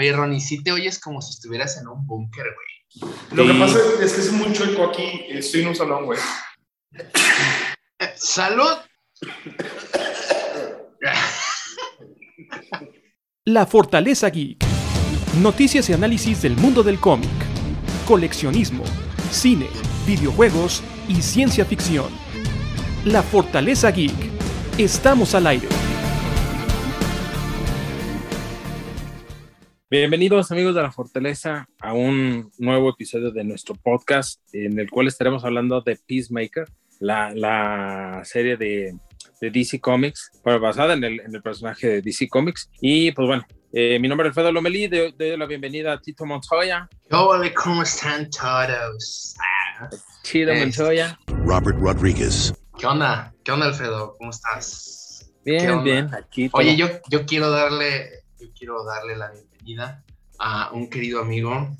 Oye, Ronnie, sí te oyes como si estuvieras en un búnker, güey. Lo que pasa es que es muy chueco aquí. Estoy en un salón, güey. ¡Salud! La Fortaleza Geek. Noticias y análisis del mundo del cómic, coleccionismo, cine, videojuegos y ciencia ficción. La Fortaleza Geek. Estamos al aire. Bienvenidos amigos de la Fortaleza a un nuevo episodio de nuestro podcast en el cual estaremos hablando de Peacemaker, la, la serie de, de, DC Comics, basada en el, en el, personaje de DC Comics. Y pues bueno, eh, mi nombre es Alfredo Lomelí, doy, doy la bienvenida a Tito Montoya. Hola, ¿cómo están todos? Ah, Chido Montoya. Robert Rodriguez. ¿Qué onda? ¿Qué onda, Alfredo? ¿Cómo estás? Bien, bien, aquí. Oye, yo, yo quiero darle, yo quiero darle la bienvenida a un querido amigo,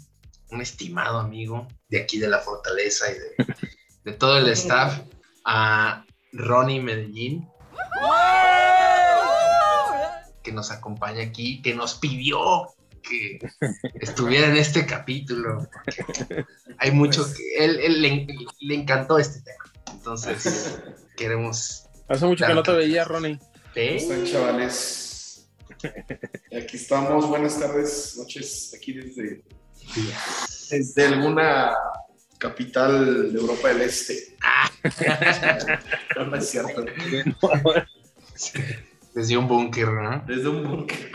un estimado amigo de aquí de la Fortaleza y de, de todo el staff, a Ronnie Medellín, que nos acompaña aquí, que nos pidió que estuviera en este capítulo. Hay mucho que él, él le, le, encantó este tema. Entonces, queremos. Hace mucho que no te veía, Ronnie. ¿Cómo están, chavales? Aquí estamos, buenas tardes, noches, aquí desde, desde alguna capital de Europa del Este. no, no es cierto. Desde un búnker, ¿no? Desde un búnker.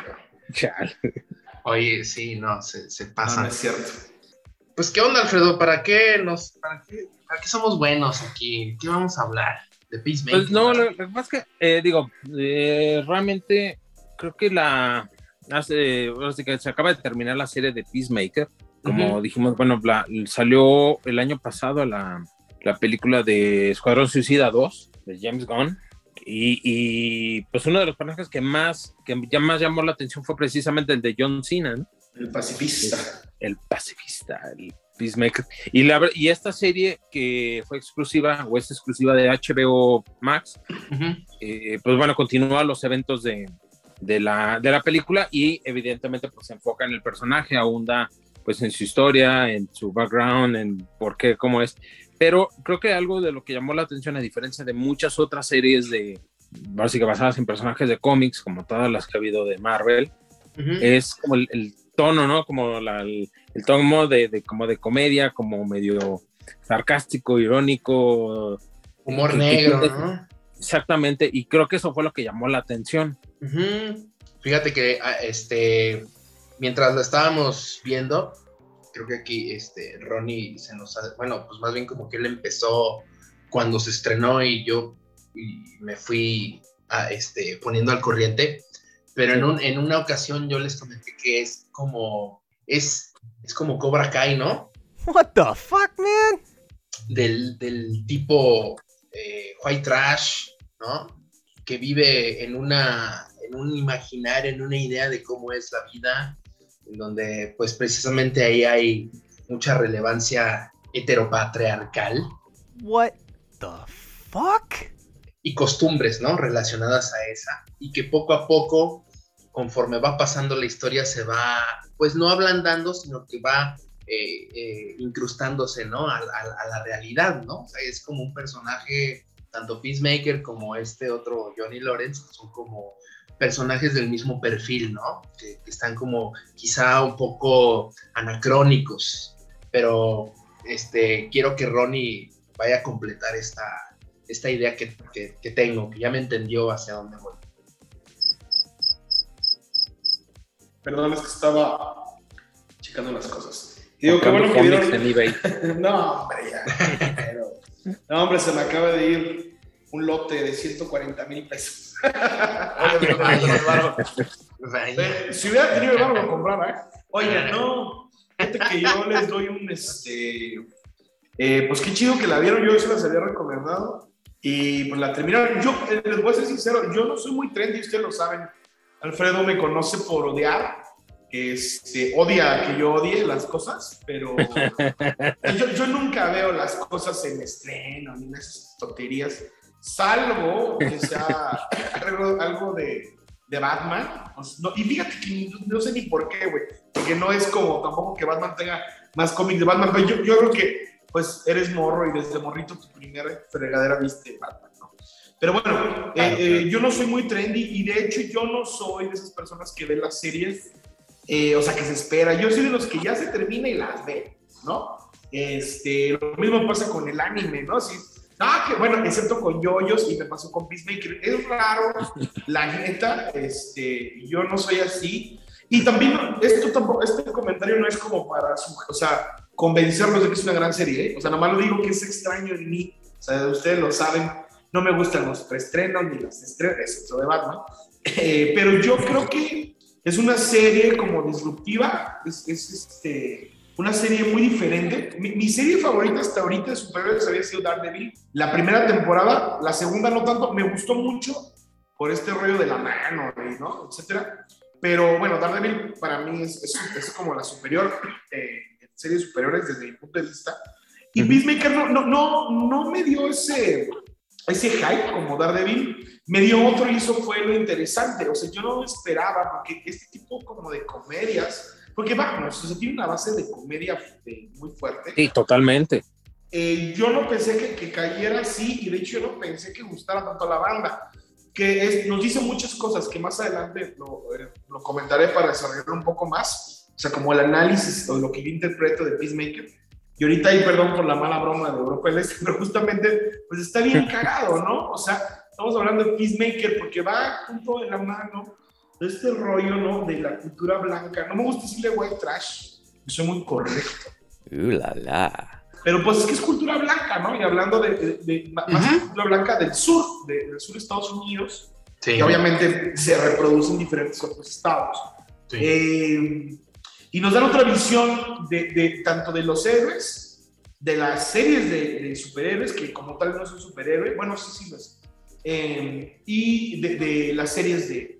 Oye, sí, no, se, se pasa. No, no, es cierto. Pues, ¿qué onda, Alfredo? ¿Para qué nos, para qué, para qué somos buenos aquí? ¿Qué vamos a hablar? De Peacemaker. Pues no, lo, lo que pasa es que, eh, digo, eh, realmente creo que la hace, que se acaba de terminar la serie de Peacemaker. Como uh -huh. dijimos, bueno, la, salió el año pasado la, la, película de Escuadrón Suicida 2 de James Gunn. Y, y, pues uno de los personajes que más, que ya más llamó la atención fue precisamente el de John Cena, ¿no? El pacifista. El, el pacifista, el Peacemaker. Y, la, y esta serie que fue exclusiva, o es exclusiva de HBO Max, uh -huh. eh, pues bueno, continúa los eventos de, de la, de la película y evidentemente pues se enfoca en el personaje, ahonda pues en su historia, en su background, en por qué, cómo es. Pero creo que algo de lo que llamó la atención, a diferencia de muchas otras series de, básicamente basadas en personajes de cómics, como todas las que ha habido de Marvel, uh -huh. es como el, el, tono, ¿no? Como la, el, el, tono de, de, como de comedia, como medio sarcástico, irónico. Humor negro, ¿no? Exactamente, y creo que eso fue lo que llamó la atención. Uh -huh. Fíjate que este, mientras lo estábamos viendo, creo que aquí este, Ronnie se nos ha, bueno, pues más bien como que él empezó cuando se estrenó y yo y me fui a, este, poniendo al corriente, pero en, un, en una ocasión yo les comenté que es como, es, es como Cobra Kai, ¿no? What the fuck, man? Del, del tipo eh, white trash, ¿no? Que vive en una, en un imaginario, en una idea de cómo es la vida, en donde pues precisamente ahí hay mucha relevancia heteropatriarcal. What the fuck? Y costumbres, ¿no? Relacionadas a esa. Y que poco a poco, conforme va pasando la historia, se va, pues no ablandando, sino que va eh, eh, incrustándose, ¿no? A, a, a, la realidad, ¿no? O sea, es como un personaje, tanto Peacemaker como este otro Johnny Lawrence, son como personajes del mismo perfil, ¿no? Que, que, están como quizá un poco anacrónicos, pero este, quiero que Ronnie vaya a completar esta, esta idea que, que, que tengo, que ya me entendió hacia dónde voy. Perdón, es que estaba checando las cosas. Digo, qué bueno que vieron... en eBay. no, hombre, ya. No, hombre, se me acaba de ir un lote de 140 mil pesos. si hubiera tenido el barro, lo compraba, ¿eh? Oiga, no. Fíjate que yo les doy un, este... Eh, pues qué chido que la vieron, yo se las había recomendado. Y pues la terminaron. Yo, eh, les voy a ser sincero, yo no soy muy trendy, ustedes lo saben. Alfredo me conoce por odiar este, odia que yo odie las cosas, pero yo, yo, nunca veo las cosas en estreno ni en esas tonterías, salvo que sea algo, algo de, de Batman. y fíjate que no, sé ni por qué, güey. Porque no es como tampoco que Batman tenga más cómics de Batman. Pero yo, yo creo que, pues, eres morro y desde morrito tu primera fregadera viste Batman, ¿no? Pero bueno, eh, eh, yo no soy muy trendy y de hecho yo no soy de esas personas que ven las series, eh, o sea, que se espera. Yo soy de los que ya se termina y las ve, ¿no? Este, lo mismo pasa con el anime, ¿no? Si, Ah, que bueno, excepto con yoyos y me pasó con Peacemaker. Es raro, la neta, este, yo no soy así. Y también, esto tampoco, este comentario no es como para, o sea, convencerlos de que es una gran serie, ¿eh? O sea, nomás lo digo que es extraño en mí. O sea, ustedes lo saben, no me gustan los preestrenos ni las estrenas, excepto de Batman. Eh, pero yo creo que es una serie como disruptiva, es, es este una serie muy diferente. Mi, serie favorita hasta ahorita de superhéroes había sido Daredevil. La primera temporada, la segunda no tanto, me gustó mucho por este rollo de la mano, ¿no? Etcétera. Pero bueno, Daredevil para mí es, es, como la superior eh, series superiores desde mi punto de vista. Y Peacemaker no, no, no, no me dio ese, ese hype como Daredevil. Me dio otro y eso fue lo interesante. O sea, yo no esperaba, porque este tipo como de comedias porque vamos, o sea, tiene una base de comedia muy fuerte. Sí, totalmente. Eh, yo no pensé que, que, cayera así y de hecho yo no pensé que gustara tanto a la banda. Que es, nos dice muchas cosas que más adelante lo, eh, lo comentaré para desarrollar un poco más. O sea, como el análisis o lo que yo interpreto de Peacemaker. Y ahorita ahí, perdón por la mala broma de Europa del Este, pero justamente, pues está bien cagado, ¿no? O sea, estamos hablando de Peacemaker porque va junto de la mano este rollo, ¿no? De la cultura blanca. No me gusta decirle white trash, soy muy correcto. Uh, la, la. Pero pues es que es cultura blanca, ¿no? Y hablando de, más cultura blanca del sur, del sur de Estados Unidos, que obviamente se reproduce en diferentes otros estados. Eh, y nos dan otra visión de, tanto de los héroes, de las series de, superhéroes, que como tal no son superhéroes, bueno, sí, sí, los, eh, y de, las series de,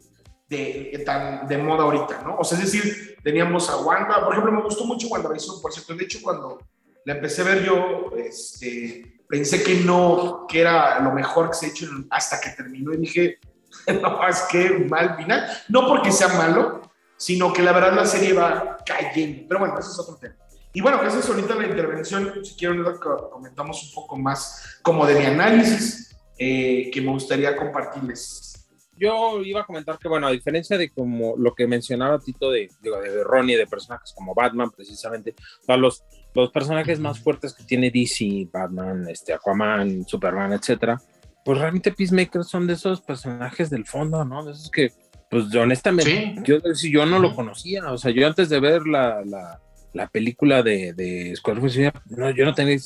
de, tan de moda ahorita, ¿no? O sea, es decir, teníamos a Wanda, por ejemplo, me gustó mucho WandaVision, por cierto, de hecho, cuando la empecé a ver yo, este, pensé que no, que era lo mejor que se ha hecho hasta que terminó y dije, no, es que mal final, no porque sea malo, sino que la verdad la serie va cayendo, pero bueno, ese es otro tema. Y bueno, esa es ahorita la intervención, si quieren comentamos un poco más como de mi análisis eh, que me gustaría compartirles. Yo iba a comentar que, bueno, a diferencia de como lo que mencionaba Tito de, digo, de Ronnie, de personajes como Batman, precisamente, o los, los personajes más fuertes que tiene DC, Batman, este, Aquaman, Superman, etcétera, pues realmente Peacemaker son de esos personajes del fondo, ¿no? De esos que, pues honestamente, yo, yo no lo conocía, o sea, yo antes de ver la, la, la película de, de Squadron no, yo no tenía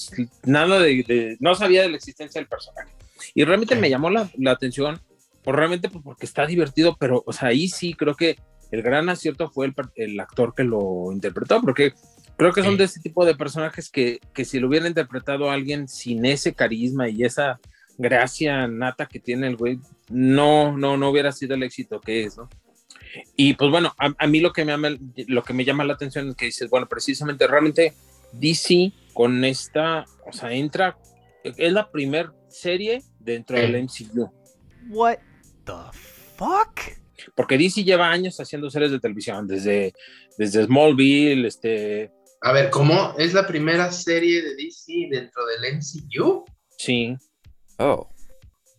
nada de, no sabía de la existencia del personaje. Y realmente me llamó la, la atención o realmente pues, porque está divertido, pero, o sea, ahí sí creo que el gran acierto fue el, el actor que lo interpretó, porque creo que son de ese tipo de personajes que, que si lo hubiera interpretado alguien sin ese carisma y esa gracia nata que tiene el güey, no, no, no hubiera sido el éxito que es, ¿no? Y pues bueno, a, a, mí lo que, me llama, lo que me llama la atención es que dices, bueno, precisamente realmente DC con esta, o sea, entra, es la primera serie dentro del MCU. What fuck? Porque DC lleva años haciendo series de televisión, desde, desde Smallville, este... A ver, ¿cómo es la primera serie de DC dentro del MCU? Sí. Oh.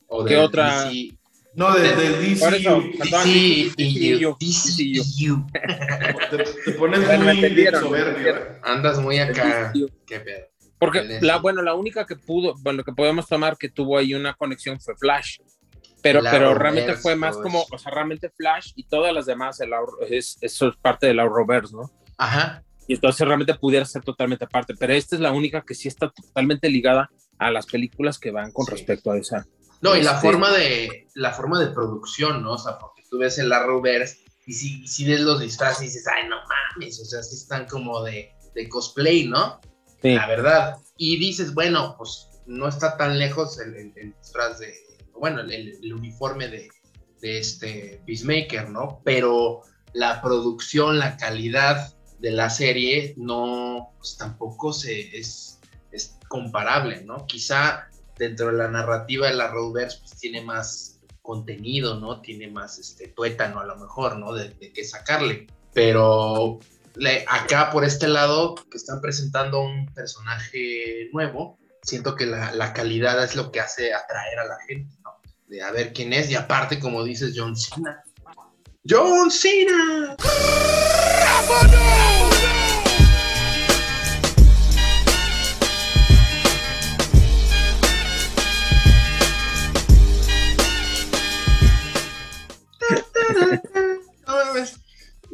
¿O ¿Qué otra? No, desde el DC. DCU. DCU. Te, pones muy soberbio. Andas muy acá. Qué pedo. Porque, la, bueno, la única que pudo, bueno, que podemos tomar que tuvo ahí una conexión fue Flash. Pero, pero realmente fue más como, o sea, realmente Flash y todas las demás, el, es, eso es parte del Arrowverse, ¿no? Ajá. Y entonces realmente pudiera ser totalmente aparte, pero esta es la única que sí está totalmente ligada a las películas que van con respecto a esa. No, y la este forma de la forma de producción, ¿no? O sea, porque tú ves el Arrowverse y si, si ves los disfraces y dices, ay, no mames, o sea, sí están como de, de cosplay, ¿no? Sí. La verdad. Y dices, bueno, pues no está tan lejos el, el disfraz de, bueno, el, uniforme de, este Peacemaker, ¿no? Pero la producción, la calidad de la serie no, pues tampoco se, es, es comparable, ¿no? Quizá dentro de la narrativa de la Roadverse pues tiene más, contenido, ¿no? Tiene más este, tuétano a lo mejor, ¿no? De, qué sacarle. Pero acá por este lado, que están presentando un personaje nuevo, siento que la, la, calidad es lo que hace atraer a la gente, ¿no? De a ver quién es, y aparte, como dices, John Cena. ¡John Cena!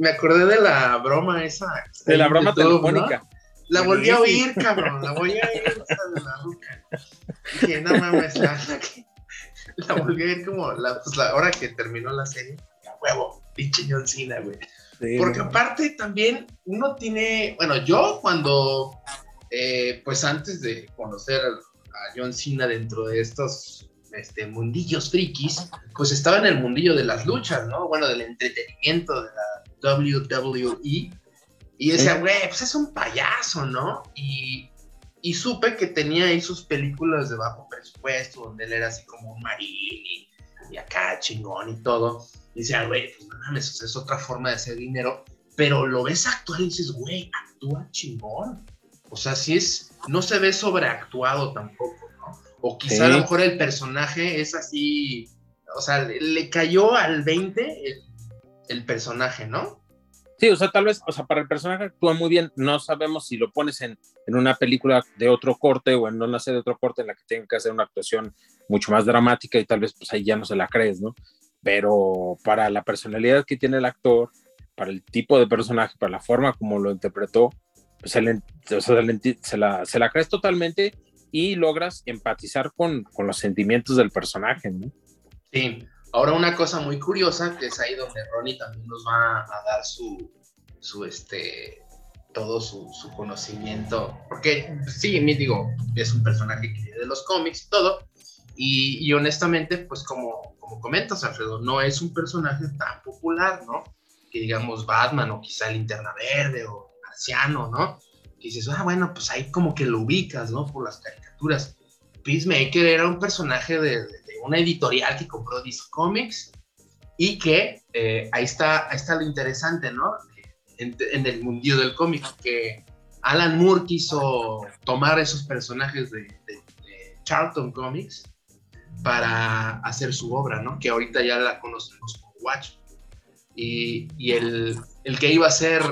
Me acordé de la broma esa. De la broma telefónica. La volví a oír, cabrón. La volví a oír esa de la ruca. Dije, no mames, la, la, volví a oír como la, pues, la hora que terminó la serie. A huevo, pinche John Cena, güey. Porque aparte también uno tiene, bueno, yo cuando, eh, pues antes de conocer a John Cena dentro de estos este, mundillos frikis, pues estaba en el mundillo de las luchas, ¿no? Bueno, del entretenimiento, de la WWE. Y decía, güey, pues es un payaso, ¿no? Y, y, supe que tenía ahí sus películas de bajo presupuesto, donde él era así como un marín y, acá chingón y todo. Y decía, güey, pues no mames, es otra forma de hacer dinero. Pero lo ves actuar y dices, güey, actúa chingón. O sea, si es, no se ve sobreactuado tampoco, ¿no? O quizá a lo mejor el personaje es así, o sea, le, cayó al 20 el, el personaje, ¿no? Sí, o sea, tal vez, o sea, para el personaje actúa muy bien. No sabemos si lo pones en, en, una película de otro corte o en una serie de otro corte en la que tengan que hacer una actuación mucho más dramática y tal vez pues ahí ya no se la crees, ¿no? Pero para la personalidad que tiene el actor, para el tipo de personaje, para la forma como lo interpretó, pues se, o sea, se, la, se la crees totalmente y logras empatizar con, con los sentimientos del personaje, ¿no? Sí, Ahora una cosa muy curiosa, que es ahí donde Ronnie también nos va a dar su, su este, todo su, su conocimiento, porque sí, me digo, es un personaje que viene de los cómics y todo, y, y, honestamente, pues como, como comentas, Alfredo, no es un personaje tan popular, ¿no? Que digamos Batman o quizá Linterna Verde o Marciano, ¿no? Que dices, ah, bueno, pues ahí como que lo ubicas, ¿no? Por las caricaturas. Peacemaker era un personaje de una editorial que compró DC Comics y que eh, ahí, está, ahí está lo interesante, ¿no? En, el mundillo del cómic, que Alan Moore quiso tomar esos personajes de, Charlton Comics para hacer su obra, ¿no? Que ahorita ya la conocemos como Watch. Y, y el, el, que iba a ser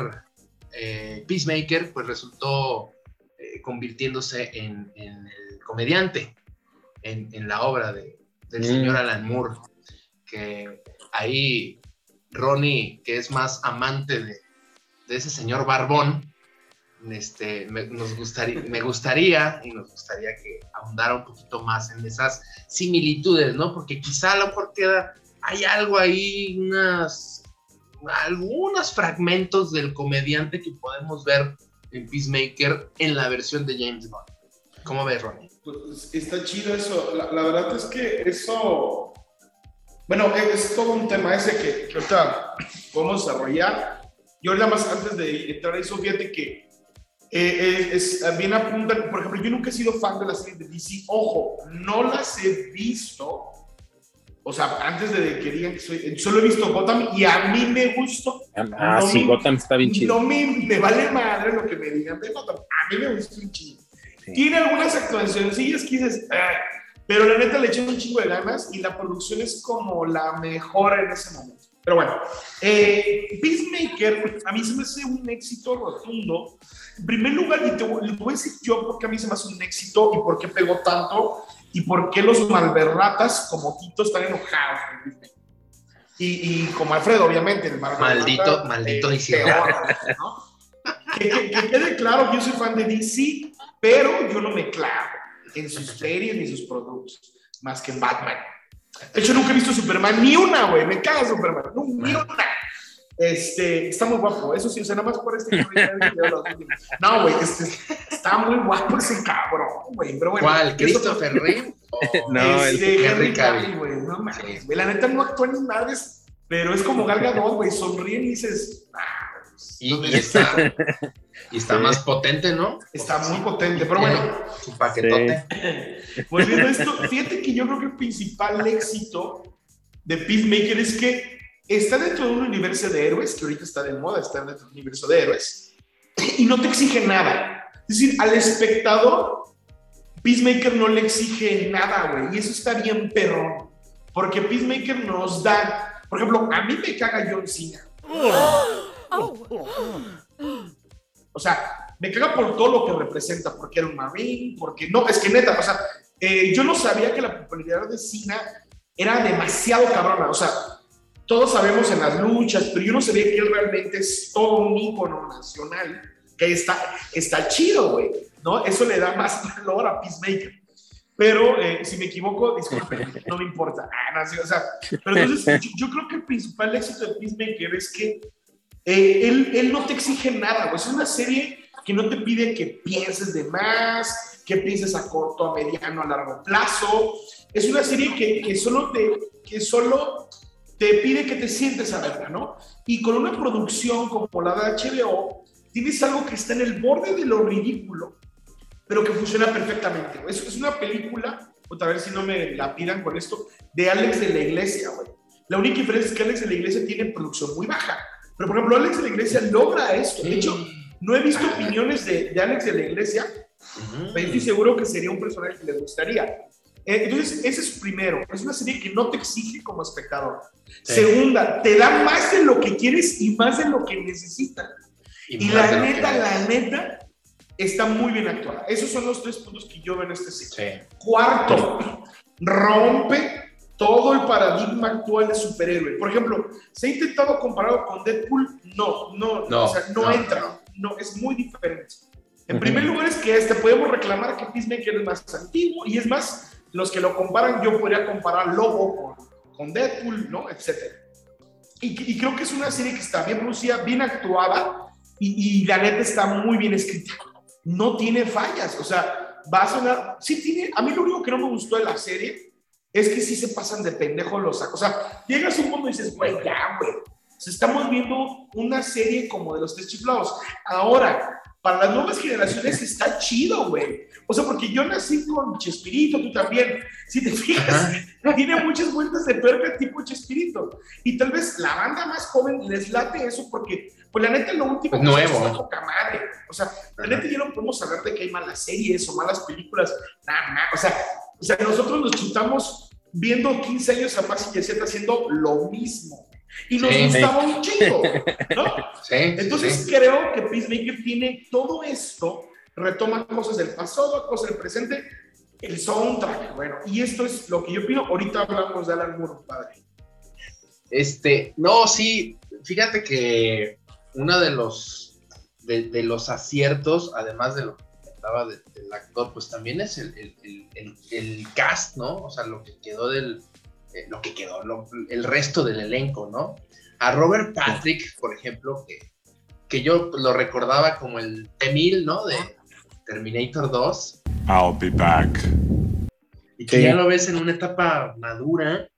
eh, Peacemaker, pues resultó eh, convirtiéndose en, en, el comediante en, en la obra de, del señor Alan Moore, que ahí Ronnie, que es más amante de, ese señor Barbón, este, me, nos gustaría, me gustaría y nos gustaría que ahondara un poquito más en esas similitudes, ¿no? Porque quizá a lo mejor queda, hay algo ahí, unas, algunos fragmentos del comediante que podemos ver en Peacemaker en la versión de James Bond. ¿Cómo ves, Ronnie? Pues está chido eso. La, verdad es que eso, bueno, es todo un tema ese que, que ahorita podemos desarrollar. Yo nada más antes de entrar a eso, fíjate que eh, eh, es, bien apuntan, por ejemplo, yo nunca he sido fan de las series de DC. Ojo, no las he visto. O sea, antes de que digan que soy, solo he visto Gotham y a mí me gustó. Ah, sí, Gotham está bien chido. No me, me, vale madre lo que me digan de Gotham. A mí me gustó un chido. Tiene algunas es que dices, pero la neta le eché un chingo de ganas y la producción es como la mejor en ese momento. Pero bueno, eh, Peacemaker a mí se me hace un éxito rotundo. En primer lugar, y te voy, a decir yo porque a mí se me hace un éxito y por qué pegó tanto y por qué los malverratas como Tito están enojados y, y, como Alfredo, obviamente, el maldito, maldito eh, ¿no? que, que, que, quede claro que yo soy fan de DC pero yo no me clavo en sus series ni sus productos, más que en Batman. De hecho, nunca he visto Superman, ni una, güey, me caga Superman, ni una. Este, está muy guapo, eso sí, o sea, nada más por este. no, güey, este, está muy guapo ese cabrón, güey, pero bueno. ¿Cuál? ¿Christopher Reeve? no, este, Henry Cavill, güey, no mames, La neta no actúa ni madres, pero es como Gal Gadot, güey, sonríe y dices, ah, y, está, y está más potente, ¿no? Está muy potente, pero bueno. Su paquetote. Volviendo a esto, fíjate que yo creo que el principal éxito de Peacemaker es que está dentro de un universo de héroes, que ahorita está de moda, está dentro de un universo de héroes, y no te exige nada. Es decir, al espectador, Peacemaker no le exige nada, güey, y eso está bien perrón, porque Peacemaker nos da, por ejemplo, a mí me caga John Cena. O sea, me caga por todo lo que representa, porque era un marine, porque no, es que neta, o sea, eh, yo no sabía que la popularidad de Cena era demasiado cabrona, o sea, todos sabemos en las luchas, pero yo no sabía que él realmente es todo un ícono nacional, que está, está chido, güey, ¿no? Eso le da más valor a Peacemaker. Pero eh, si me equivoco, disculpen, no me importa. Ah, no, o sea, pero entonces yo, creo que el principal éxito de Peacemaker es que eh, él, él, no te exige nada, güey. Es una serie que no te pide que pienses de más, que pienses a corto, a mediano, a largo plazo. Es una serie que, que solo, te, que solo te pide que te sientes a verla, ¿no? Y con una producción como la de HBO, tienes algo que está en el borde de lo ridículo, pero que funciona perfectamente. Es, es una película, a ver si no me la pidan con esto, de Alex de la Iglesia, güey. La única diferencia es que Alex de la Iglesia tiene producción muy baja. Pero, por ejemplo, Alex de la Iglesia logra esto. De hecho, no he visto opiniones de, de Alex de la Iglesia, pero estoy seguro que sería un personaje que le gustaría. Eh, entonces, ese es primero. Es una serie que no te exige como espectador. Segunda, te da más de lo que quieres y más de lo que necesitas. Y, la neta, la neta, está muy bien actuada. Esos son los tres puntos que yo veo en este serie. Cuarto, rompe todo el paradigma actual de superhéroe. Por ejemplo, ¿se ha intentado compararlo con Deadpool? No, no, no, o sea, no, entra. No, es muy diferente. En primer lugar es que este, podemos reclamar que Peacemaker es más antiguo y es más, los que lo comparan, yo podría comparar Lobo con, con Deadpool, ¿no? Etcétera. Y, y, creo que es una serie que está bien producida, bien actuada y, y la neta está muy bien escrita. No tiene fallas, o sea, va a sonar, sí tiene, a mí lo único que no me gustó de la serie es que sí se pasan de pendejo los O sea, llegas a un mundo y dices, güey, ya, güey. estamos viendo una serie como de los tres chiflados. Ahora, para las nuevas generaciones está chido, güey. O sea, porque yo nací con Chespirito, tú también. Si te fijas, tiene muchas vueltas de perca tipo Chespirito. Y tal vez la banda más joven les late eso porque, pues la neta, lo último es nuevo. Es poca madre. O sea, la neta, ya no podemos hablar de que hay malas series o malas películas. Nada, nada. O sea, o sea, nosotros nos chutamos viendo 15 años a Max y Z haciendo lo mismo. Y nos gustaba un chingo, ¿no? Sí, Entonces creo que Peacemaker tiene todo esto, retoma cosas del pasado, cosas del presente, el soundtrack, bueno, y esto es lo que yo pido. Ahorita hablamos de Alan Moore, padre. Este, no, sí, fíjate que uno de los, de, de los aciertos, además de lo del actor, pues también es el, el, el, cast, ¿no? O sea, lo que quedó del, eh, lo que quedó, el resto del elenco, ¿no? A Robert Patrick, por ejemplo, que, que yo lo recordaba como el T-1000, ¿no? De Terminator 2. I'll be back. Y que ya lo ves en una etapa madura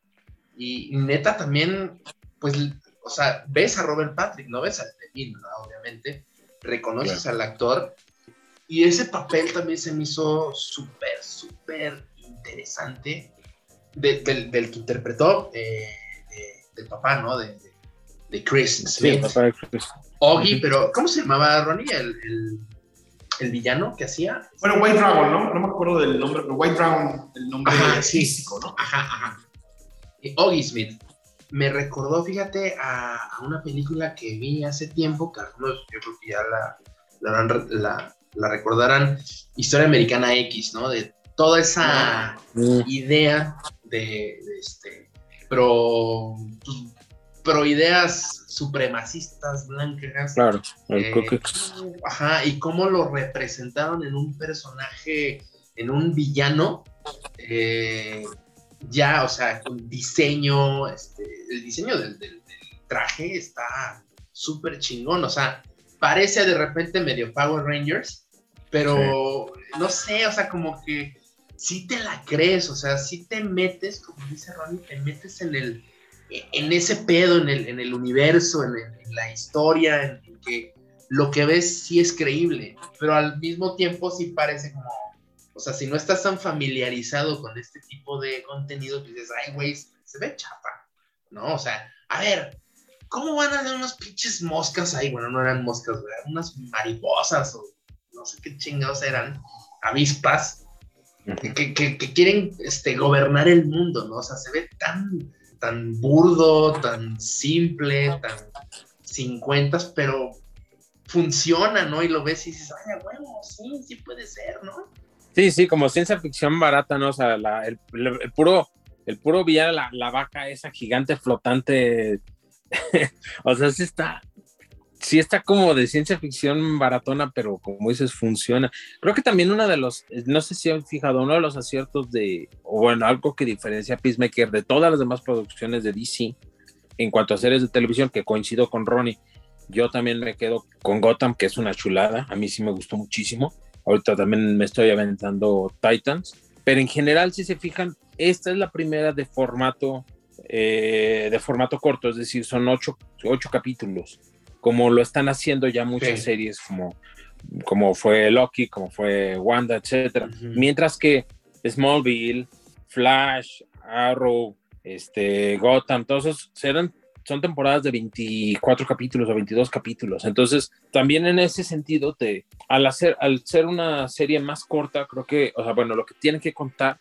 y neta también, pues, o sea, ves a Robert Patrick, no ves al T-1000, obviamente, reconoces al actor y ese papel también se me hizo súper, súper interesante del, que interpretó eh, del papá, ¿no? De, de Chris Sí, el papá de Chris. Oggy, pero ¿cómo se llamaba Ronnie? El, el, villano que hacía. Bueno, White Dragon, ¿no? No me acuerdo del nombre, pero White Dragon, el nombre físico, ¿no? Ajá, ajá. Oggy Smith. Me recordó, fíjate, a, una película que vi hace tiempo, que algunos yo creo que ya la, la, la, la recordarán, Historia Americana X, ¿no? De toda esa mm. idea de, este, pro, pues, pro ideas supremacistas blancas. Claro, eh, Ajá, y cómo lo representaron en un personaje, en un villano, eh, ya, o sea, con diseño, este, el diseño del, del traje está súper chingón, o sea, parece de repente medio Power Rangers, pero no sé, o sea, como que si te la crees, o sea, si te metes, como dice Ronnie, te metes en el en ese pedo, en el, en el universo, en, la historia, en, que lo que ves sí es creíble, pero al mismo tiempo sí parece como, o sea, si no estás tan familiarizado con este tipo de contenido, dices, ay, güey, se ve chapa. ¿no? O sea, a ver, ¿cómo van a dar unas pinches moscas ahí? Bueno, no eran moscas, eran unas mariposas o no sé qué chingados eran, avispas, que, que, que, quieren este, gobernar el mundo, ¿no? O sea, se ve tan, tan burdo, tan simple, tan cincuentas, pero funciona, ¿no? Y lo ves y dices, ay, huevo, sí, sí puede ser, ¿no? Sí, sí, como ciencia ficción barata, ¿no? O sea, la, el, el, puro, el puro villano, la, la vaca esa gigante flotante, o sea, sí está, sí está como de ciencia ficción baratona, pero como dices, funciona. Creo que también uno de los, no sé si han fijado, uno de los aciertos de, o bueno, algo que diferencia a Peacemaker de todas las demás producciones de DC en cuanto a series de televisión, que coincido con Ronnie, yo también me quedo con Gotham, que es una chulada, a mí sí me gustó muchísimo. Ahorita también me estoy aventando Titans, pero en general, si se fijan, esta es la primera de formato, eh, de formato corto, es decir, son ocho, ocho capítulos como lo están haciendo ya muchas series como, como fue Loki, como fue Wanda, etcétera. Mientras que Smallville, Flash, Arrow, este, Gotham, todos esos serán, son temporadas de 24 capítulos o 22 capítulos. Entonces, también en ese sentido, te, al, hacer, al ser una serie más corta, creo que, o sea, bueno, lo que tienen que contar,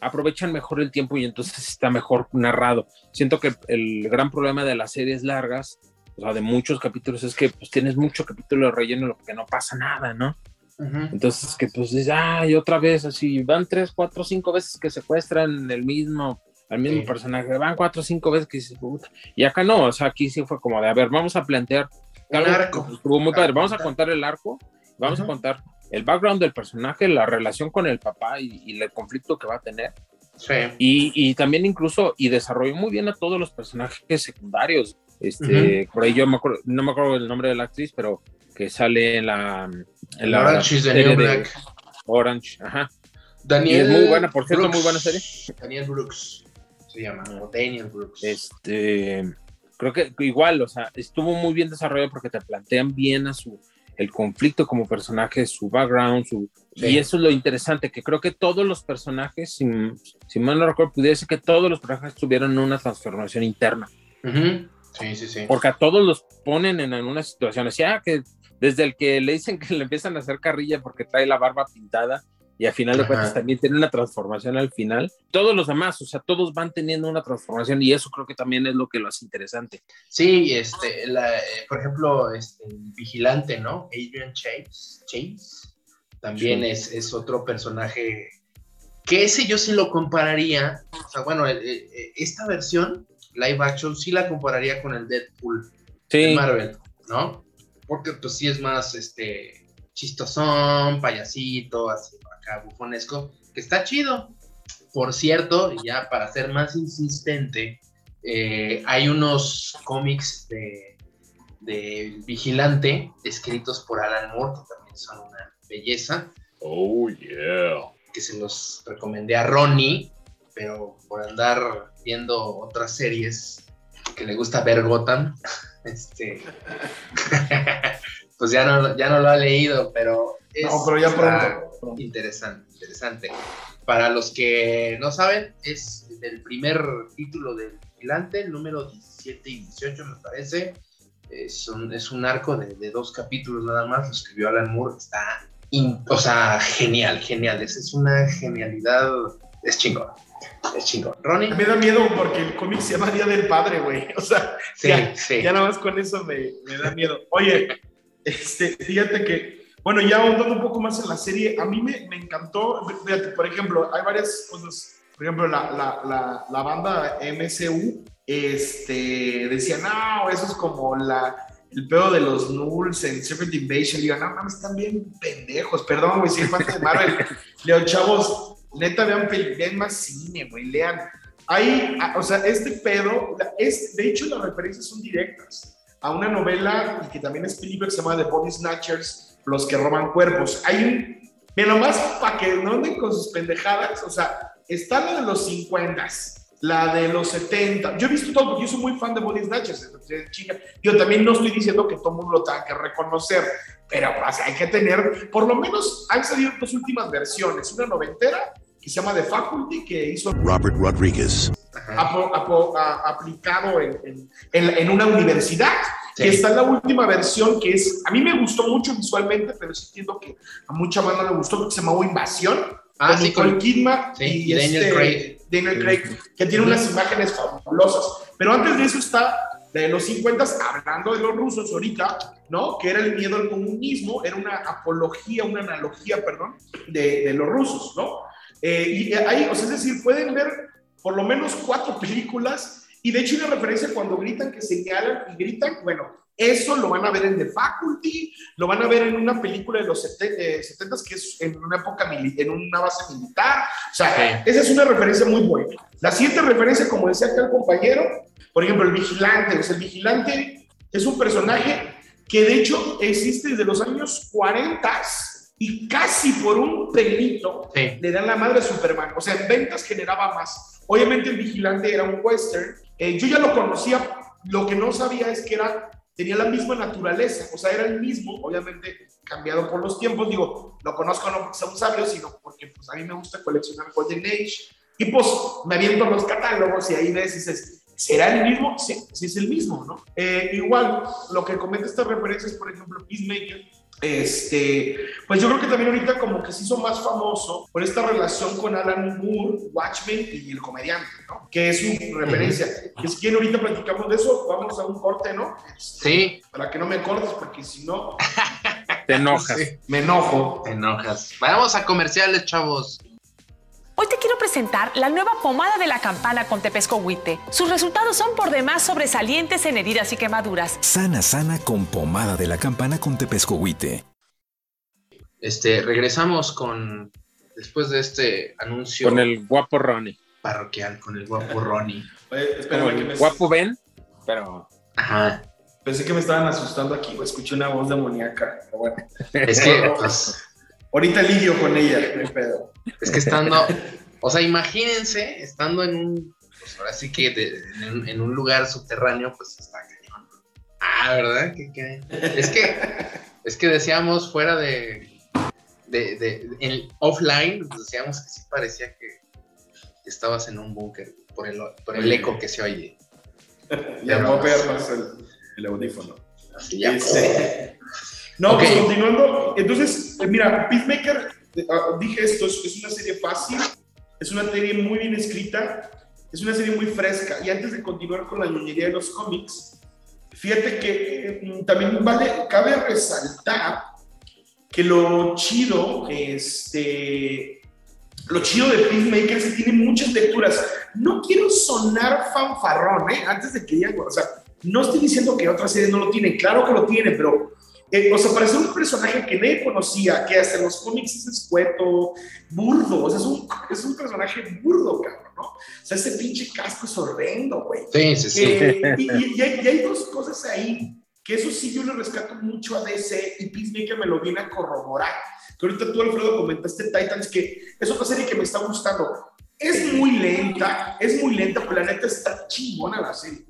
aprovechan mejor el tiempo y entonces está mejor narrado. Siento que el gran problema de las series largas o sea, de muchos capítulos, es que pues tienes mucho capítulo de relleno, lo que no pasa nada, ¿no? Entonces, que pues dices, ay, otra vez, así, van tres, cuatro, cinco veces que secuestran el mismo, al mismo personaje, van cuatro, cinco veces que dices, puta. Y acá no, o sea, aquí sí fue como de, a ver, vamos a plantear. El arco. Estuvo muy padre, vamos a contar el arco, vamos a contar el background del personaje, la relación con el papá y, y el conflicto que va a tener. Sí. Y, y, también incluso, y desarrolló muy bien a todos los personajes secundarios. Este, por ahí yo me acuerdo, no me acuerdo el nombre de la actriz, pero que sale en la, en la Orange is the New Black. Orange, ajá. Daniel y es muy buena, por cierto, Brooks. muy buena serie. Daniel Brooks se llama, o Daniel Brooks. Este, creo que igual, o sea, estuvo muy bien desarrollado porque te plantean bien a su el conflicto como personaje, su background, su Sí. y eso es lo interesante, que creo que todos los personajes, si, si mal no recuerdo, pudiera ser que todos los personajes tuvieron una transformación interna. Ujú. Sí, sí, sí. porque a todos los ponen en algunas situaciones, ya que desde el que le dicen que le empiezan a hacer carrilla porque trae la barba pintada y al final de Ajá. cuentas también tiene una transformación al final, todos los demás, o sea, todos van teniendo una transformación y eso creo que también es lo que lo hace interesante. Sí, este, la, eh, por ejemplo, este, vigilante, ¿no? Adrian Chase, Chase también Sí. es, es otro personaje que ese yo sí lo compararía, o sea, bueno, el- el- esta versión live action sí la compararía con el Deadpool de Marvel, ¿no? Porque pues sí es más, este, chistosón, payasito, así acá bufonesco, que está chido. Por cierto, y ya para ser más insistente, eh, hay unos cómics de, de Vigilante escritos por Alan Moore, que también son una belleza, Oh, yeah. que se los recomendé a Ronnie, pero por andar viendo otras series que le gusta ver Gotham, este, pues ya no, ya no lo ha leído, pero es No, pero ya está pronto. interesante, interesante. Para los que no saben, es del primer título del Vigilante, el número 17 y 18 me parece. Es un, es un arco de, de dos capítulos nada más, lo escribió Alan Moore, está, in- o sea, genial, genial, es, es una genialidad, es chingón, es chingón. Ronnie, Me da miedo porque el cómic se llama Día del Padre, güey. O sea, sí, ya, sí. ya nada más con eso me, me da miedo. Oye, este, fíjate que, bueno, ya ahondando un poco más en la serie, a mí me, me encantó, fíjate, por ejemplo, hay varias cosas, por ejemplo, la, la, la, la banda MCU, este, decía, no, eso es como la, el pedo de los Nulls en Secret Invasion. Digo, no mames, están bien pendejos, perdón, güey, si es parte de Marvel. Leo, chavos, neta, vean, vean más cine, güey, lean. Hay, a- o sea, este pedo, es, de hecho, las referencias son directas a una novela que también es Spielberg, se llama The Body Snatchers, Los que roban cuerpos. Hay un, mira, nomás para que no anden con sus pendejadas, o sea, está la de los 50 la de los 70. Yo he visto todo, porque yo soy muy fan de Body Snatchers. entonces, chica, yo también no estoy diciendo que todo mundo lo tenga que reconocer, pero sea, hay que tener, por lo menos han salido dos últimas versiones, una noventera que se llama The Faculty, que hizo Robert Rodriguez. apo- apo- a- aplicado en, en- en- en una universidad. Sí. Que está en la última versión, que es, a mí me gustó mucho visualmente, pero sí entiendo que a mucha banda le gustó porque se llamaba Invasión. Ah, con sí, Nicole Kidman sí, y, y Daniel este, Craig. Daniel Craig, que tiene unas imágenes fabulosas. Pero antes de eso está de los 50, hablando de los rusos ahorita, ¿no? Que era el miedo al comunismo, era una apología, una analogía, perdón, de, de los rusos, ¿no? Eh, y ahí, o sea, es decir, pueden ver por lo menos cuatro películas y de hecho una referencia cuando gritan que señalan y gritan, bueno, eso lo van a ver en The Faculty, lo van a ver en una película de los 70 que es en una época, en una base militar. O sea, esa es una referencia muy buena. La siguiente referencia, como decía acá el compañero, por ejemplo, el vigilante. O sea, el vigilante es un personaje que de hecho existe desde los años 40 y casi por un pelito Sí. le dan la madre a Superman. O sea, en ventas generaba más. Obviamente el vigilante era un western. Eh, yo ya lo conocía, lo que no sabía es que era, tenía la misma naturaleza, o sea, era el mismo, obviamente cambiado por los tiempos. Digo, lo conozco no porque sea un sabio, sino porque pues, a mí me gusta coleccionar Golden Age. Y pues me aviento los catálogos y ahí ves y dices, ¿será el mismo? Sí, sí es el mismo, ¿no? Eh, igual, lo que comenta estas referencias, por ejemplo, Peacemaker, este, pues yo creo que también ahorita como que se hizo más famoso por esta relación con Alan Moore, Watchmen y el comediante, ¿no? Que es su referencia. Que si quieren ahorita platicamos de eso, vamos a un corte, ¿no? Este, Sí, Para que no me cortes, porque si no, Te enojas. Sí. me enojo. te enojas. Vamos a comerciales, chavos. Hoy te quiero presentar la nueva pomada de la campana con Tepesco Huite. Sus resultados son por demás sobresalientes en heridas y quemaduras. Sana, sana con pomada de la campana con tepescohuite. Este, regresamos con, después de este anuncio Con el guapo Ronnie. parroquial, con el guapo Ronnie. Oye, espérame que el me... guapo Ben, pero Ajá. Pensé que me estaban asustando aquí, o escuché una voz demoníaca. Pero bueno, Es que, pues, ahorita lidio con ella, no hay pedo. es que estando, o sea, imagínense, estando en un, pues ahora sí que de- en, un- en un lugar subterráneo, pues está cañón. Ah, ¿verdad? ¿Qué, qué? Es que, es que decíamos fuera de, de, de- en offline, pues decíamos que sí parecía que, estabas en un búnker por el, por el eco que se oye. Voy a pegar más el, el audífono. Así ya. Este, No, Ok. pues continuando. Entonces, eh, mira, Peacemaker, eh, ah, dije esto, es, es una serie fácil, es una serie muy bien escrita, es una serie muy fresca. Y antes de continuar con la ñoñería de los cómics, fíjate que eh, también vale, cabe resaltar que lo chido, este, lo chido de Peacemaker es que tiene muchas lecturas. No quiero sonar fanfarrón, ¿eh? Antes de que digan, o sea, no estoy diciendo que otras series no lo tienen, claro que lo tienen, pero, eh, o sea, para ser un personaje que nadie conocía, que hasta en los cómics es escueto, burdo, o sea, es un, es un personaje burdo, cabrón, ¿no? O sea, ese pinche casco es horrendo, güey. Sí, sí, sí. Eh, y, y- y hay, y hay dos cosas ahí que eso sí yo le rescato mucho a DC y Peacemaker me lo viene a corroborar. Que ahorita tú, Alfredo, comentaste Titans, que es otra serie que me está gustando. Es muy lenta, es muy lenta, pero la neta está chingona la serie.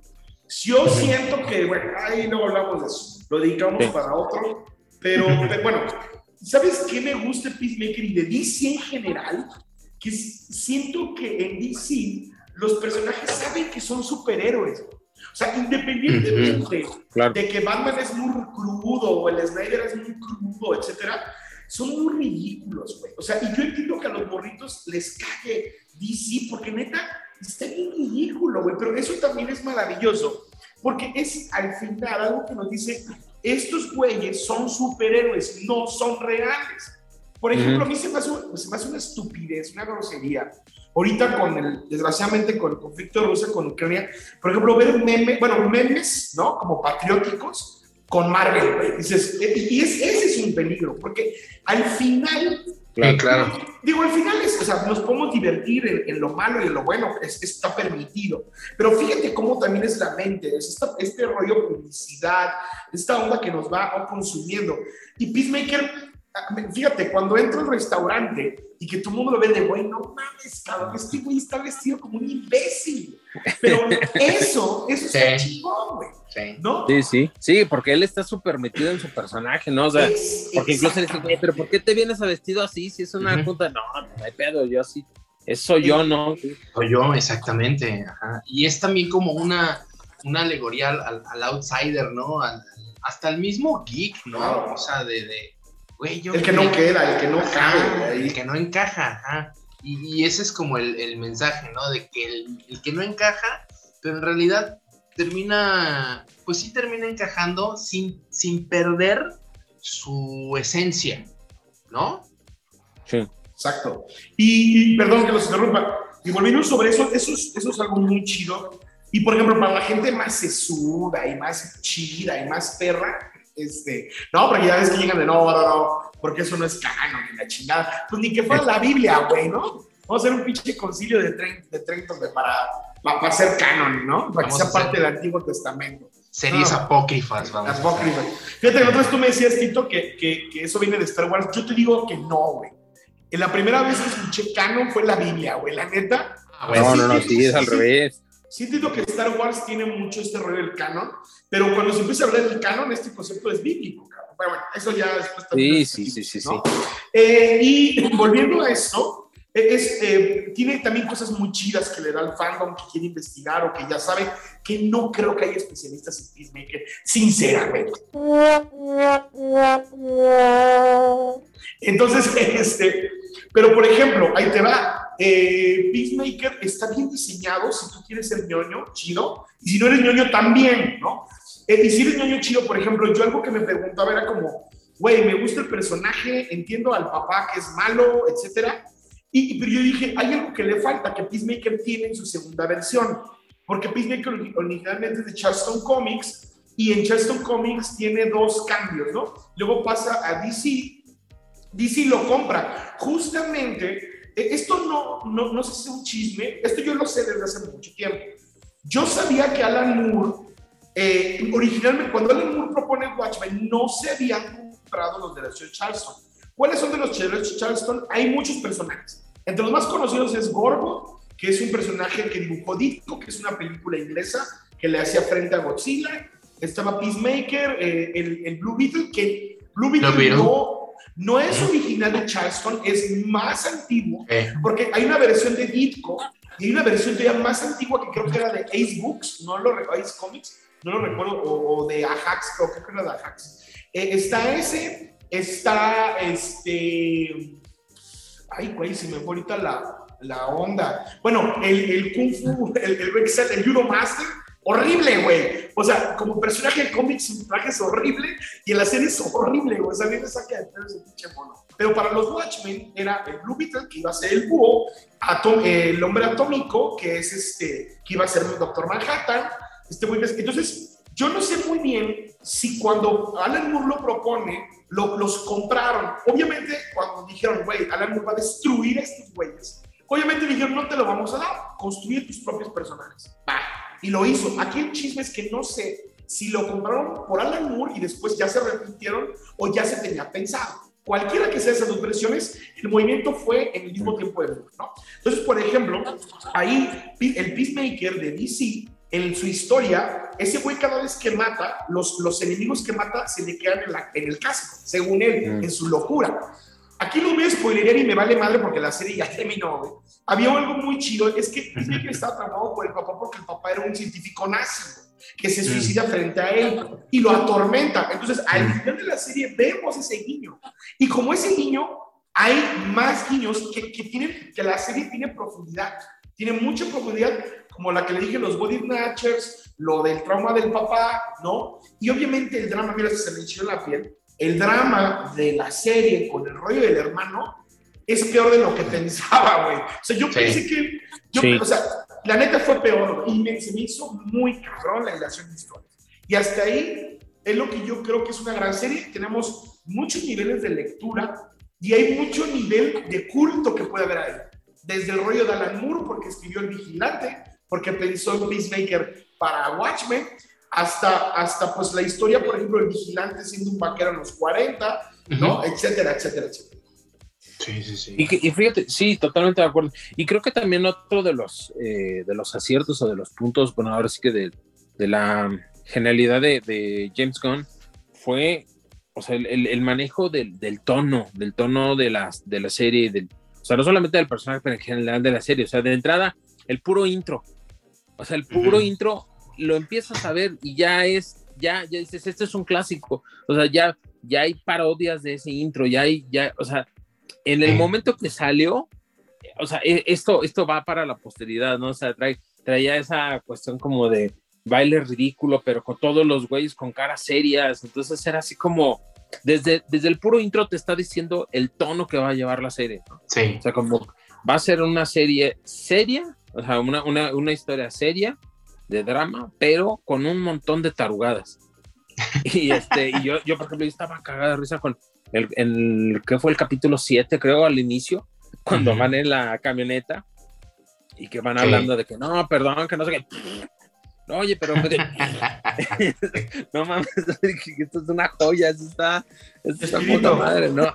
Yo siento que, bueno, ahí no hablamos de eso, lo dedicamos Sí. para otro, pero, pero bueno, ¿sabes qué me gusta Peacemaker y de DC en general? Que siento que en DC los personajes saben que son superhéroes. O sea, independientemente claro. de que Batman es muy crudo o el Snyder es muy crudo, etcétera, son muy ridículos, güey. O sea, y yo entiendo que a los morritos les cague DC porque neta está bien ridículo, güey, pero eso también es maravilloso porque es al final algo que nos dice, estos güeyes son superhéroes, no son reales. Por ejemplo, a mí se me, hace, se me hace una estupidez, una grosería. Ahorita con el, desgraciadamente, con el conflicto de Rusia con Ucrania, por ejemplo, ver memes, bueno, memes, ¿no? Como patrióticos con Marvel, güey. Dices, y es, ese es un peligro, porque al final, Sí, claro. digo, al final es, o sea, nos podemos divertir en, en lo malo y en lo bueno, es, está permitido. Pero fíjate cómo también es la mente, es esta- este rollo publicidad, esta onda que nos va consumiendo. Y Peacemaker, fíjate, cuando entra al restaurante y que todo el mundo lo ve de, güey, no mames, cabrón, este güey está vestido como un imbécil. Pero eso, eso está Sí. chingón, güey, Sí. ¿no? Sí, sí, sí, porque él está súper metido en su personaje, ¿no? O sea, porque incluso le dice, güey, pero ¿por qué te vienes a vestido así si es una Ujú. junta? No, no hay pedo, yo así Eso yo, ¿no? Soy yo, exactamente. Y es también como una, una alegoría al, outsider, ¿no? hasta el mismo geek, ¿no? O sea, de, de el que no queda, el que no cabe. El que no encaja, Y, ese es como el, mensaje, ¿no? De que el, que no encaja, pero en realidad termina, pues sí termina encajando sin, sin perder su esencia, ¿no? Sí. Exacto. Y, perdón que los interrumpa, y volviendo sobre eso, eso es, eso es algo muy chido. Y por ejemplo, para la gente más sesuda y más chida y más perra, este, no, porque ya ves que llegan de no, no, no, porque eso no es canon, ni la chingada. Pues ni que fuera la Biblia, güey, ¿no? Vamos a hacer un pinche concilio de 30, de 30 para, para, para, ser canon, ¿no? Para que sea parte del Antiguo Testamento. Series apócrifas, vamos. Apócrifas. Fíjate, entonces tú me decías, Tito, que, que, que, eso viene de Star Wars. Yo te digo que no, güey. En la primera vez que escuché canon fue la Biblia, güey, la neta. Ah, no, no, no, sí, es al revés. Sí entiendo que Star Wars tiene mucho este rollo del canon, pero cuando se empieza a hablar del canon, este concepto es bíblico, cabrón. Pero bueno, eso ya después también. Sí, sí, sí, sí, sí. Eh, y volviendo a eso, eh, es, eh, tiene también cosas muy chidas que le da al fandom que quiere investigar o que ya sabe que no creo que haya especialistas en Peacemaker, sinceramente. Entonces, este, pero por ejemplo, ahí te va. Eh, Peacemaker está bien diseñado si tú quieres ser ñoño, chido, y si no eres ñoño también, ¿no? Eh, y si eres ñoño chido, por ejemplo, yo algo que me preguntaba era como, güey, me gusta el personaje, entiendo al papá que es malo, etcétera, y, pero yo dije, hay algo que le falta, que Peacemaker tiene en su segunda versión, porque Peacemaker originalmente es de Charleston Comics, y en Charleston Comics tiene dos cambios, ¿no? Luego pasa a DC DC lo compra. Justamente, esto no, no, no sé si es un chisme, esto yo lo sé desde hace mucho tiempo. Yo sabía que Alan Moore, eh, originalmente, cuando Alan Moore propone Watchmen, no se habían comprado los derechos de Charleston. ¿Cuáles son de los derechos de Charleston? Hay muchos personajes. Entre los más conocidos es Gorgo, que es un personaje que dibujó Ditko, que es una película inglesa que le hacía frente a Godzilla. Estaba Peacemaker, eh, el, Blue Beetle, que Blue Beetle no no es original de Charleston, es más antiguo, porque hay una versión de Ditko y hay una versión todavía más antigua que creo que era de Ace Books, no lo recuerdo, Ace Comics, no lo recuerdo, o, de Ajax, creo que era de Ajax. Eh, está ese, está este. Ay, güey, se me fue ahorita la, la onda. Bueno, el, el Kung Fu, el, el, el, el Judo Master, horrible, güey. O sea, como personaje de cómics, su traje es horrible y en la serie es horrible, güey. O sea, a mí me saca de ese pinche mono. Pero para los Watchmen era el Blue Beetle, que iba a ser el búho, el hombre atómico, que es este, que iba a ser el Doctor Manhattan. Este güey, entonces, yo no sé muy bien si cuando Alan Moore lo propone, lo, los compraron. Obviamente, cuando dijeron, güey, Alan Moore va a destruir a estos güeyes, obviamente dijeron, no te lo vamos a dar, construye tus propios personajes. Va y lo hizo. Aquí el chisme es que no sé si lo compraron por Alan Moore y después ya se repitieron o ya se tenía pensado. Cualquiera que sea esas dos versiones, el movimiento fue en el mismo tiempo de Moore, ¿no? Entonces, por ejemplo, ahí el Peacemaker de DC, en su historia, ese güey cada vez que mata, los, los enemigos que mata se le quedan en, la, en el casco, según él, mm. en su locura. Aquí lo voy a spoilerear y me vale madre porque la serie ya terminó, güey había algo muy chido, es que que estaba tramado por el papá porque el papá era un científico nazi que se suicida frente a él y lo atormenta. Entonces, al final de la serie vemos ese guiño. Y como ese guiño, hay más guiños que, que tienen, que la serie tiene profundidad. Tiene mucha profundidad, como la que le dije, los body snatchers, lo del trauma del papá, ¿no? Y obviamente el drama, mira, se me echó la piel, el drama de la serie con el rollo del hermano es peor de lo que pensaba, güey. O sea, yo pensé que, yo, o sea, la neta fue peor y me, se me hizo muy cabrón la relación de historias. Y hasta ahí es lo que yo creo que es una gran serie. Tenemos muchos niveles de lectura y hay mucho nivel de culto que puede haber ahí. Desde el rollo de Alan Moore, porque escribió El Vigilante, porque pensó en Peacemaker para Watchmen, hasta, hasta pues la historia, por ejemplo, El Vigilante siendo un vaquero en los 40, ¿no? Etcétera, etcétera, etcétera. Sí, sí, sí. Y, fíjate, sí, totalmente de acuerdo. Y creo que también otro de los, eh, de los aciertos o de los puntos, bueno, ahora sí que de, de la genialidad de, de, James Gunn fue, o sea, el, el manejo del, del, tono, del tono de la, de la serie, del, O sea, no solamente del personaje, pero en general de la serie. O sea, de entrada, el puro intro. O sea, el puro intro lo empiezas a ver y ya es, ya, ya dices, este es un clásico. O sea, ya, ya hay parodias de ese intro, ya hay, ya, o sea, en el momento que salió, o sea, e, esto, esto va para la posteridad, ¿no? O sea, trae, traía esa cuestión como de baile ridículo, pero con todos los güeyes con caras serias. Entonces era así como, desde, desde el puro intro te está diciendo el tono que va a llevar la serie. ¿no? Sí. O sea, como va a ser una serie seria, o sea, una, una, una historia seria de drama, pero con un montón de tarugadas. Y, este, y yo, yo, por ejemplo, yo estaba cagada de risa con el, el que fue el capítulo 7, creo, al inicio, cuando van en la camioneta y que van hablando de que no, perdón, que no sé qué. Oye, pero no mames, esto es una joya, esto está, esto está puta madre, ¿no?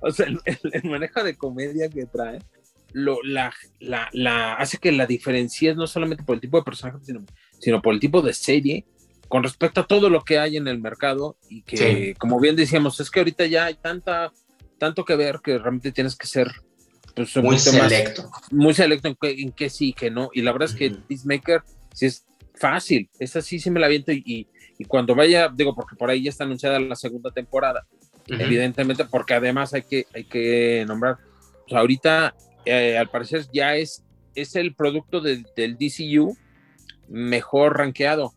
o sea, el, el, manejo de comedia que trae lo, la, la, la, hace que la diferencie no solamente por el tipo de personaje, sino, sino por el tipo de serie con respecto a todo lo que hay en el mercado y que, sí. como bien decíamos, es que ahorita ya hay tanta, tanto que ver que realmente tienes que ser pues, muy selecto. Más, muy selecto en, que, en qué sí y qué no. Y la verdad es que uh -huh. Peacemaker sí es fácil, esa sí, sí me la viento y, y, y, cuando vaya, digo, porque por ahí ya está anunciada la segunda temporada, uh -huh. evidentemente, porque además hay que, hay que nombrar, pues ahorita eh, al parecer ya es, es el producto de, del DCU mejor rankeado.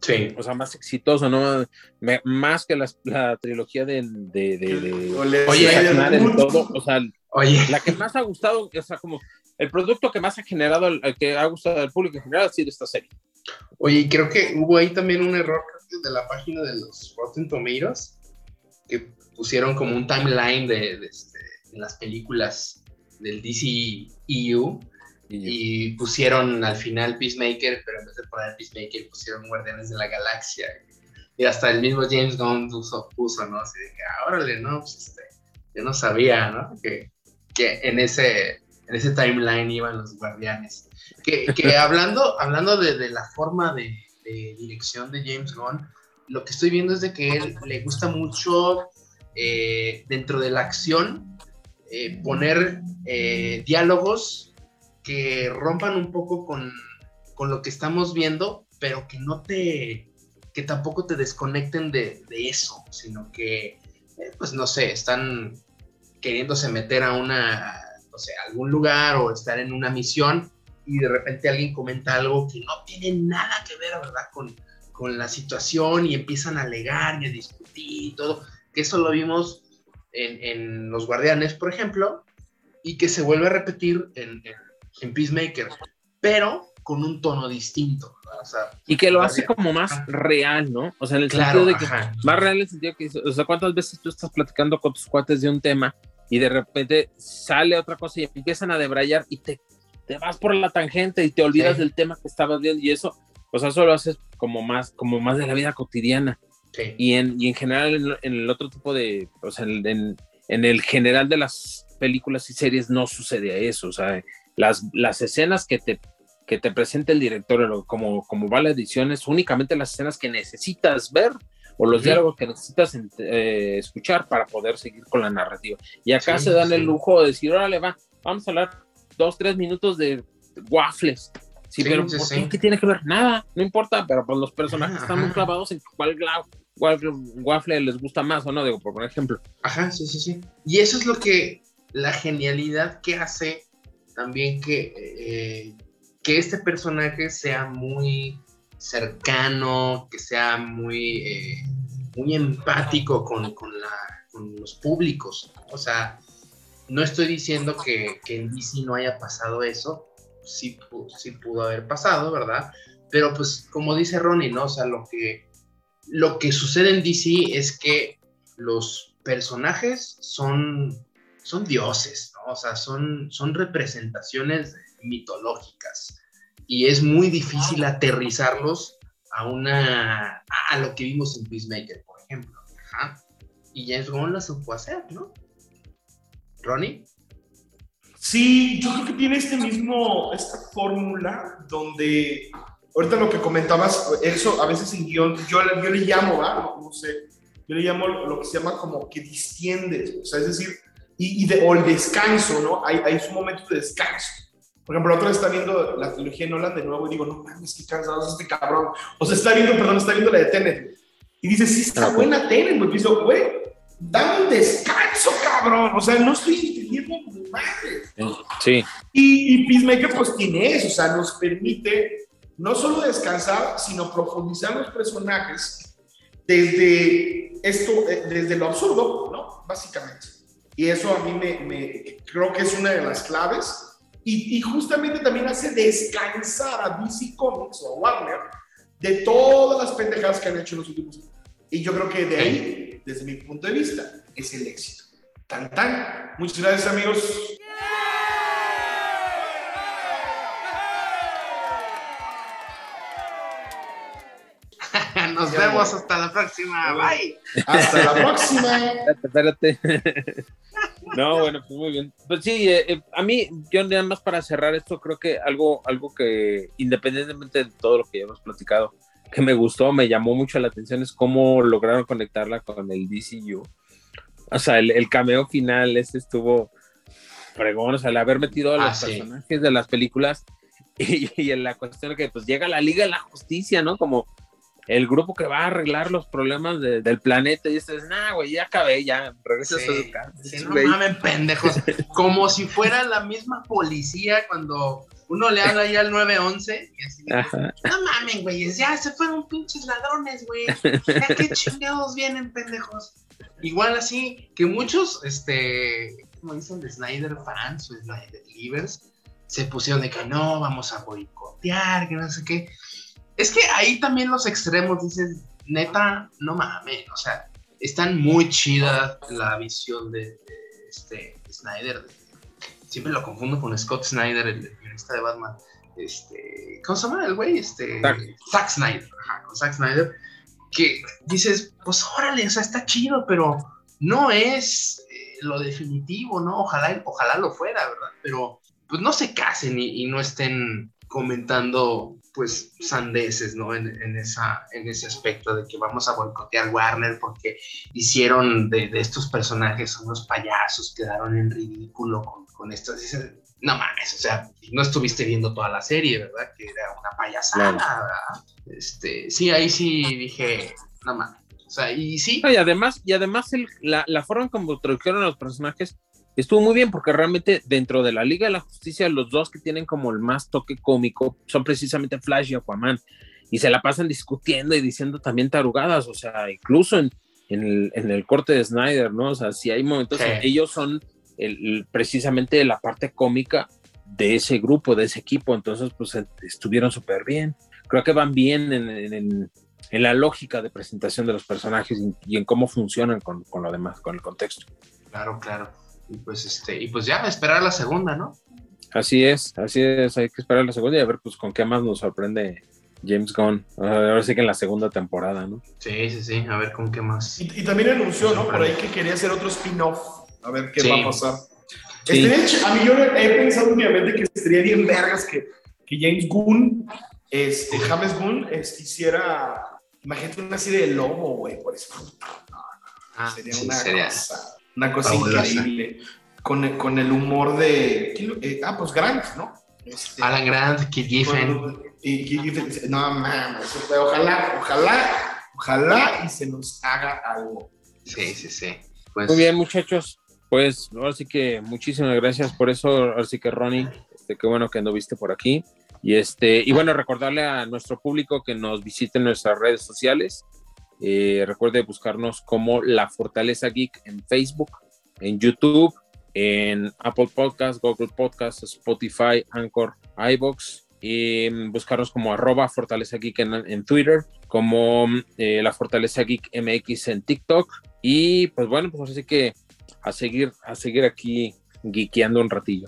Sí. O sea, más exitoso, ¿no? Me, más que las, la trilogía de. de, de, de Oye, todo, o sea, Oye. la que más ha gustado, o sea, como el producto que más ha generado, el, el que ha gustado al público en general ha sido esta serie. Oye, creo que hubo ahí también un error de la página de los Rotten Tomatoes, que pusieron como un timeline de, de, este, de las películas del DCEU y pusieron al final Peacemaker, pero en vez de poner Peacemaker pusieron Guardianes de la Galaxia. Y hasta el mismo James Gunn puso, puso ¿no? Así de que, ah, órale, ¿no? Pues este, yo no sabía, ¿no? Que, que en, ese, en ese timeline iban los Guardianes. Que, que hablando, hablando de, de la forma de, de, dirección de James Gunn, lo que estoy viendo es de que él le gusta mucho eh, dentro de la acción eh, poner eh, diálogos que rompan un poco con, con, lo que estamos viendo, pero que no te, que tampoco te desconecten de, de eso, sino que, eh, pues no sé, están queriéndose meter a una, no sé, a algún lugar o estar en una misión y de repente alguien comenta algo que no tiene nada que ver, ¿verdad? Con, con la situación y empiezan a alegar y a discutir y todo, que eso lo vimos en, en Los Guardianes, por ejemplo, y que se vuelve a repetir en, en en Peacemaker, pero con un tono distinto. O sea, y que lo hace como más real, ¿no? O sea, en el claro, sentido de que ajá. más real en el sentido que, o sea, ¿cuántas veces tú estás platicando con tus cuates de un tema y de repente sale otra cosa y empiezan a debrayar y te, te vas por la tangente y te olvidas sí. del tema que estabas viendo y eso, o sea, eso lo haces como más, como más de la vida cotidiana. Sí. Y, en, y en general, en, en, el otro tipo de, o sea, en, en el general de las películas y series no sucede eso, o sea, las, las escenas que te, que te presenta el director, como, como va la edición, es únicamente las escenas que necesitas ver o los sí. diálogos que necesitas eh, escuchar para poder seguir con la narrativa. Y acá sí, se dan el lujo de decir, órale, va, vamos a hablar dos, tres minutos de waffles. Sí, pero ¿por qué? ¿qué tiene que ver? Nada, no importa, pero pues los personajes ajá, están muy clavados en cuál, cuál waffle les gusta más o no, digo, por ejemplo. Ajá, sí, sí, sí. Y eso es lo que, la genialidad que hace también que, eh, que este personaje sea muy cercano, que sea muy, eh, muy empático con, con, los públicos. O sea, no estoy diciendo que, que, en DC no haya pasado eso, sí, sí pudo haber pasado, ¿verdad? Pero pues como dice Ronnie, ¿no? O sea, lo que, lo que sucede en DC es que los personajes son, son dioses, ¿no? O sea, son, son representaciones mitológicas y es muy difícil aterrizarlos a una a lo que vimos en Peacemaker, por ejemplo. Ajá. Y James Gunn lo supo hacer, ¿no? Ronnie. Sí, yo creo que tiene este mismo, esta fórmula donde, ahorita lo que comentabas, eso a veces en guion, yo, yo le llamo, ¿va? No, sé, yo le llamo lo que se llama como que distiendes, o sea, es decir, y, de, o el descanso, ¿no? Hay, hay un momento de descanso. Por ejemplo, otra vez está viendo la trilogía Nolan de nuevo y digo, no mames, qué cansado es este cabrón. O sea, está viendo, perdón, está viendo la de Tenet. Y dice, sí, está buena Tenet, güey. Y digo, güey, dame un descanso, cabrón. O sea, no estoy entendiendo madre. Sí. Y, y Peacemaker, pues tiene eso, o sea, nos permite no solo descansar, sino profundizar los personajes desde esto, eh, desde lo absurdo, ¿no? Básicamente. Y eso a mí me, creo que es una de las claves. Y, y, justamente también hace descansar a DC Comics o a Warner de todas las pendejadas que han hecho en los últimos años. Y yo creo que de ahí, desde mi punto de vista, es el éxito. Tan tan. Muchas gracias amigos. Nos vemos hasta la próxima. Bye. Hasta la próxima. Espérate, espérate. No, bueno, pues muy bien. Pues sí, eh, eh, a mí, yo nada más para cerrar esto, creo que algo, algo que, independientemente de todo lo que ya hemos platicado, que me gustó, me llamó mucho la atención es cómo lograron conectarla con el DCU. O sea, el, cameo final, ese estuvo fregón, o sea, el haber metido a los ah, personajes de las películas y, y, en la cuestión de que pues llega la Liga de la Justicia, ¿no? Como el grupo que va a arreglar los problemas del planeta y dices, nah, güey, ya acabé, ya regresas a su casa. Sí, no mames, pendejos. Como si fuera la misma policía cuando uno le habla ahí al 911 y así, no mames, güey, ya se fueron pinches ladrones, güey. Ya qué chingados vienen, pendejos. Igual así que muchos, este, como dicen, de Snyder fans o Snyder livers, se pusieron de que no, vamos a boicotear, que no sé qué es que ahí también los extremos dicen, neta, no mames, o sea, están muy chida la visión de, este Snyder. siempre lo confundo con Scott Snyder, el guionista de Batman. Este, ¿Cómo se llama el güey? Este, Zack. Snyder, ajá, con Zack Snyder. Que dices, pues órale, o sea, está chido, pero no es eh, lo definitivo, ¿no? Ojalá, ojalá lo fuera, ¿verdad? Pero pues no se casen y no estén comentando pues sandeces, ¿no? En, en, esa, en ese aspecto de que vamos a boicotear Warner porque hicieron de, de estos personajes unos payasos, quedaron en ridículo con, con esto. Dicen, no mames, o sea, no estuviste viendo toda la serie, ¿verdad? Que era una payasada. Este, sí, ahí sí dije, no mames. O sea, y sí. y además, y además el, la, la forma en como tradujeron a los personajes estuvo muy bien porque realmente dentro de la Liga de la Justicia los dos que tienen como el más toque cómico son precisamente Flash y Aquaman y se la pasan discutiendo y diciendo también tarugadas, o sea, incluso en, el, corte de Snyder, ¿no? O sea, si hay momentos ellos son el, precisamente la parte cómica de ese grupo, de ese equipo, entonces pues estuvieron súper bien. Creo que van bien en, la lógica de presentación de los personajes y, en cómo funcionan con, con lo demás, con el contexto. Claro, claro. Y pues este, y pues ya esperar la segunda, ¿no? Así es, así es, hay que esperar la segunda y a ver pues con qué más nos sorprende James Gunn. Ahora sí que en la segunda temporada, ¿no? Sí, sí, sí, a ver con qué más. Y, también anunció, ¿no? Por ahí que quería hacer otro spin-off. A ver qué va a pasar. a mí yo he pensado últimamente que estaría bien vergas que, que James Gunn, este, James Gunn, este, hiciera, imagínate una serie de lobo, güey, por eso. Ah, sería una cosa una cosa increíble. Con, con, el humor de. Eh, ah, pues Grant, ¿no? Este, Alan Grant, Kid Giffen. Y no mames, ojalá, ojalá, ojalá y se nos haga algo. Sí, sí, sí. Pues... Muy bien, muchachos. Pues ahora sí que muchísimas gracias por eso. Ahora sí que Ronnie, este, qué bueno que anduviste por aquí. Y este, y bueno, recordarle a nuestro público que nos visite en nuestras redes sociales. Eh, recuerde buscarnos como La Fortaleza Geek en Facebook, en YouTube, en Apple Podcasts, Google Podcasts, Spotify, Anchor, iBox. Y buscarnos como arroba Fortaleza Geek en, Twitter, como eh, La Fortaleza Geek MX en TikTok. Y pues bueno, pues así que a seguir, a seguir aquí geekeando un ratillo.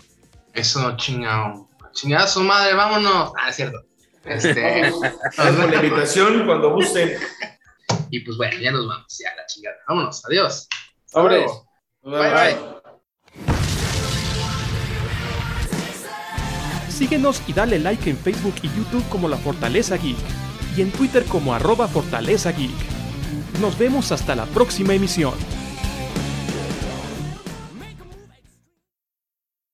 Eso, chingado. Chingada su madre, vámonos. Ah, es cierto. Este, con la invitación cuando gusten. Y pues bueno, ya nos vamos, ya la chingada. Vámonos, adiós. Bye, bye. Síguenos y dale like en Facebook y YouTube como La Fortaleza Geek y en Twitter como arroba Fortaleza Geek. Nos vemos hasta la próxima emisión.